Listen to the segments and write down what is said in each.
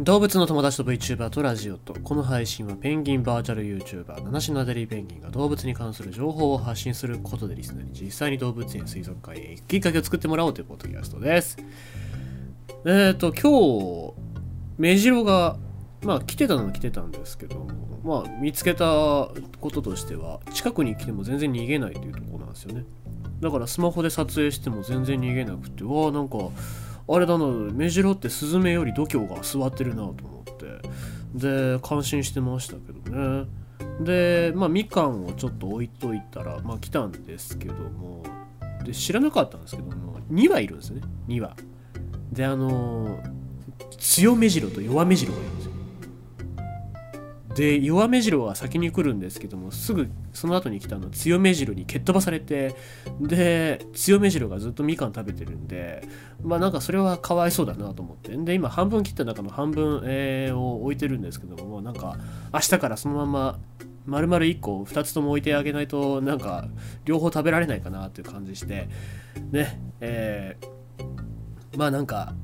動物の友達と VTuber とラジオと。この配信はペンギンバーチャル YouTuber 七種のアデリーペンギンが動物に関する情報を発信することでリスナーに実際に動物園水族館へ行くきっかけを作ってもらおうというポッドキャストです。えっ、ー、と今日メジロがまあ来てたのは来てたんですけどまあ見つけたこととしては近くに来ても全然逃げないというところなんですよね。だからスマホで撮影しても全然逃げなくてわあなんかあれだなメジロってスズメより度胸が座ってるなと思って。で感心してましたけどね。でまあみかんをちょっと置いといたらまあ来たんですけども。で知らなかったんですけども2羽いるんですね。2羽であの強メジロと弱メジロがいるんですよ。で弱目白は先に来るんですけどもすぐその後に来たの強目白に蹴っ飛ばされてで強目白がずっとみかん食べてるんでまあなんかそれはかわいそうだなと思って。で今半分切った中の半分、えー、を置いてるんですけどもなんか明日からそのまま丸々1個2つとも置いてあげないとなんか両方食べられないかなっていう感じしてねえー、まあなんか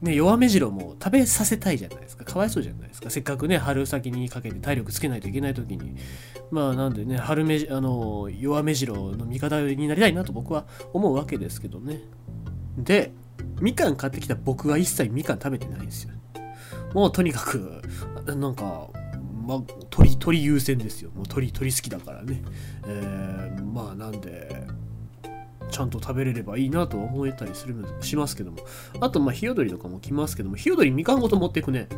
ね、弱目白も食べさせたいじゃないですか。かわいそうじゃないですか。せっかくね、春先にかけて体力つけないといけない時に。まあなんでね、春目、あの、弱目白の味方になりたいなと僕は思うわけですけどね。で、みかん買ってきた僕は一切みかん食べてないんですよ。もうとにかく、なんか、まあ、鳥、鳥優先ですよ。もう鳥、鳥好きだからね。えー、まあなんで、ちゃんと食べれればいいなとは思えたりするしますけども。あとまあヒヨドリとかも来ますけども。ヒヨドリみかんごと持っていくね。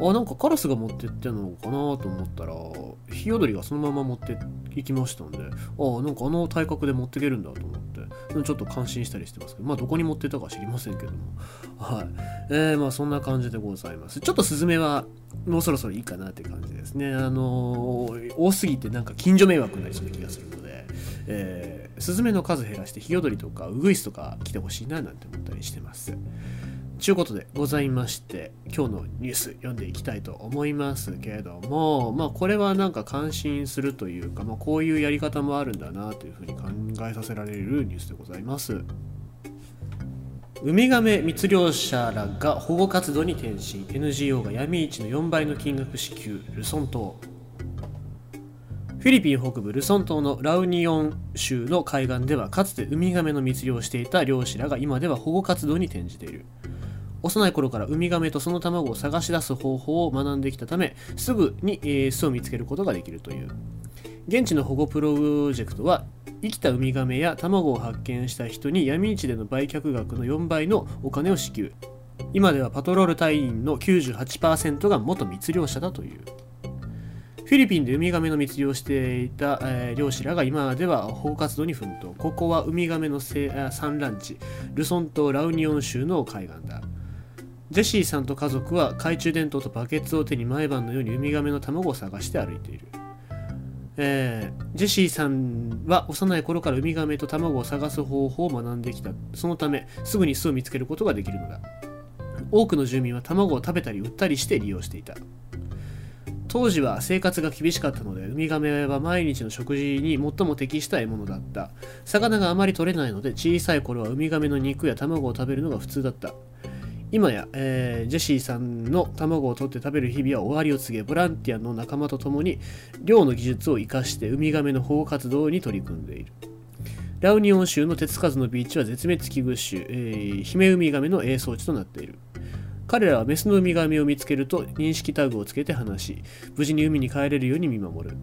あなんかカラスが持ってってんのかなと思ったらヒヨドリがそのまま持っていきましたんで。あなんかあの体格で持っていけるんだと思って。ちょっと感心したりしてますけど。まあどこに持ってたか知りませんけども。はい。えー、まあそんな感じでございます。ちょっとスズメはもうそろそろいいかなって感じですね。あのー、多すぎてなんか近所迷惑になりそうな気がするので。えー、スズメの数減らしてヒヨドリとかウグイスとか来てほしいななんて思ったりしてます。ちゅうことでございまして今日のニュース読んでいきたいと思いますけれどもまあこれはなんか感心するというか、まあ、こういうやり方もあるんだなというふうに考えさせられるニュースでございます。ウミガメ密漁者らが保護活動に転身 NGO が闇市の4倍の金額支給ルソン島フィリピン北部ルソン島のラウニオン州の海岸ではかつてウミガメの密漁をしていた漁師らが今では保護活動に転じている。幼い頃からウミガメとその卵を探し出す方法を学んできたためすぐに、え、巣を見つけることができるという。現地の保護プロジェクトは生きたウミガメや卵を発見した人に闇市での売却額の4倍のお金を支給。今ではパトロール隊員の98%が元密漁者だという。フィリピンでウミガメの密漁をしていた、えー、漁師らが今では保護活動に奮闘。ここはウミガメの産卵地、ルソン島ラウニオン州の海岸だ。ジェシーさんと家族は懐中電灯とバケツを手に毎晩のようにウミガメの卵を探して歩いている。えー、ジェシーさんは幼い頃からウミガメと卵を探す方法を学んできた。そのため、すぐに巣を見つけることができるのだ。多くの住民は卵を食べたり売ったりして利用していた。当時は生活が厳しかったのでウミガメは毎日の食事に最も適した獲物だった。魚があまり取れないので小さい頃はウミガメの肉や卵を食べるのが普通だった。今や、えー、ジェシーさんの卵を取って食べる日々は終わりを告げボランティアの仲間と共に漁の技術を生かしてウミガメの保護活動に取り組んでいる。ラウニオン州の手つかずのビーチは絶滅危惧種、えー、ヒメウミガメの営巣地となっている。彼らはメスのウミガメを見つけると認識タグをつけて話し、無事に海に帰れるように見守る。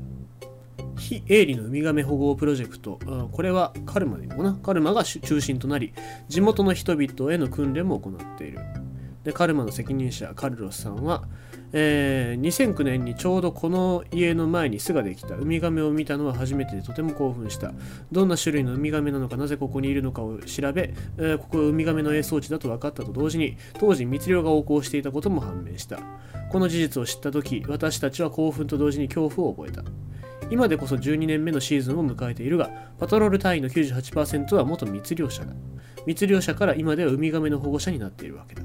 非営利のウミガメ保護プロジェクト、これはカルマでいいのかな？カルマが中心となり、地元の人々への訓練も行っている。で、カルマの責任者、カルロスさんは、えー、2009年にちょうどこの家の前に巣ができた。ウミガメを見たのは初めてでとても興奮した。どんな種類のウミガメなのかなぜここにいるのかを調べ、えー、ここはウミガメの営巣地だと分かったと同時に当時密漁が横行していたことも判明した。この事実を知った時私たちは興奮と同時に恐怖を覚えた。今でこそ12年目のシーズンを迎えているがパトロール隊員の98%は元密漁者だ。密漁者から今ではウミガメの保護者になっているわけだ。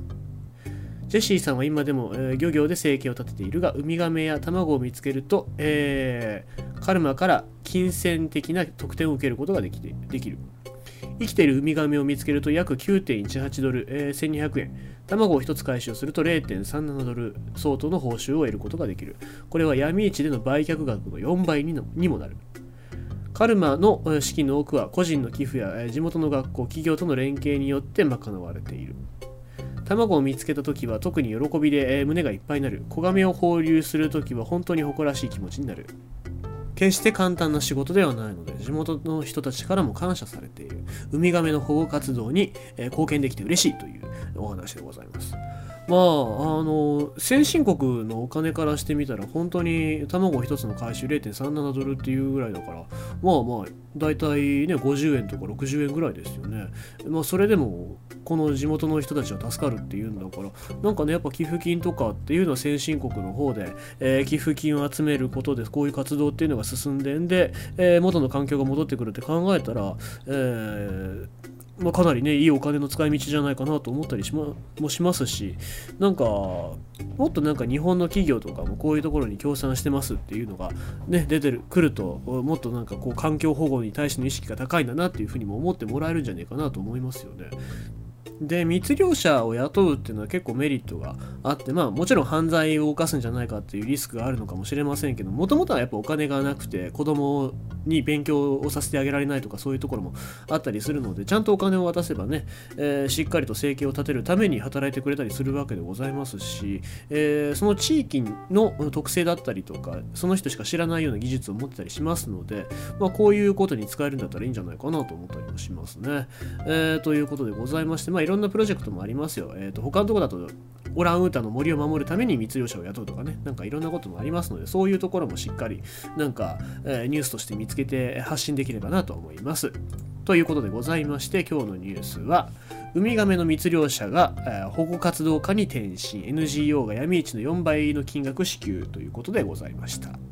ジェシーさんは今でも、えー、漁業で生計を立てているが、ウミガメや卵を見つけると、えー、カルマから金銭的な特典を受けることができできる。生きているウミガメを見つけると約9.18ドル、えー、1200円卵を1つ回収すると0.37ドル相当の報酬を得ることができるこれは闇市での売却額の4倍ににもなるカルマの資金の多くは個人の寄付や地元の学校、企業との連携によって賄われている。卵を見つけた時は特に喜びで胸がいっぱいになる。子亀を放流する時は本当に誇らしい気持ちになる。決して簡単な仕事ではないので、地元の人たちからも感謝されている。ウミガメの保護活動に貢献できて嬉しいというお話でございます。まあ、あの、先進国のお金からしてみたら、本当に卵1つの回収0.37ドルっていうぐらいだから、まあまあ、大体ね、50円とか60円ぐらいですよね。まあ、それでも、この地元の人たちは助かるっていうんだから、なんかね、やっぱ寄付金とかっていうのは先進国の方で、えー、寄付金を集めることで、こういう活動っていうのが進んでんで、えー、元の環境が戻ってくるって考えたら、えーまあ、かなりねいいお金の使い道じゃないかなと思ったりしまもしますしなんかもっとなんか日本の企業とかもこういうところに協賛してますっていうのがね出てるくるともっとなんかこう環境保護に対しての意識が高いんだなっていうふうにも思ってもらえるんじゃないかなと思いますよね。で密漁者を雇うっていうのは結構メリットがあってまあもちろん犯罪を犯すんじゃないかっていうリスクがあるのかもしれませんけどもともとはやっぱお金がなくて子供に勉強をさせてあげられないとかそういうところもあったりするのでちゃんとお金を渡せばね、えー、しっかりと生計を立てるために働いてくれたりするわけでございますし、えー、その地域の特性だったりとかその人しか知らないような技術を持ってたりしますので、まあ、こういうことに使えるんだったらいいんじゃないかなと思ったりもしますね。えー、ということでございまして、まあろんなプロジェクトもありますよ。えっ、ー、と、他のとこだと、オランウータンの森を守るために密漁者を雇うとかね、なんかいろんなこともありますので、そういうところもしっかり、なんか、えー、ニュースとして見つけて発信できればなと思います。ということでございまして、今日のニュースは、ウミガメの密漁者が、えー、保護活動家に転身、NGO が闇市の4倍の金額支給ということでございました。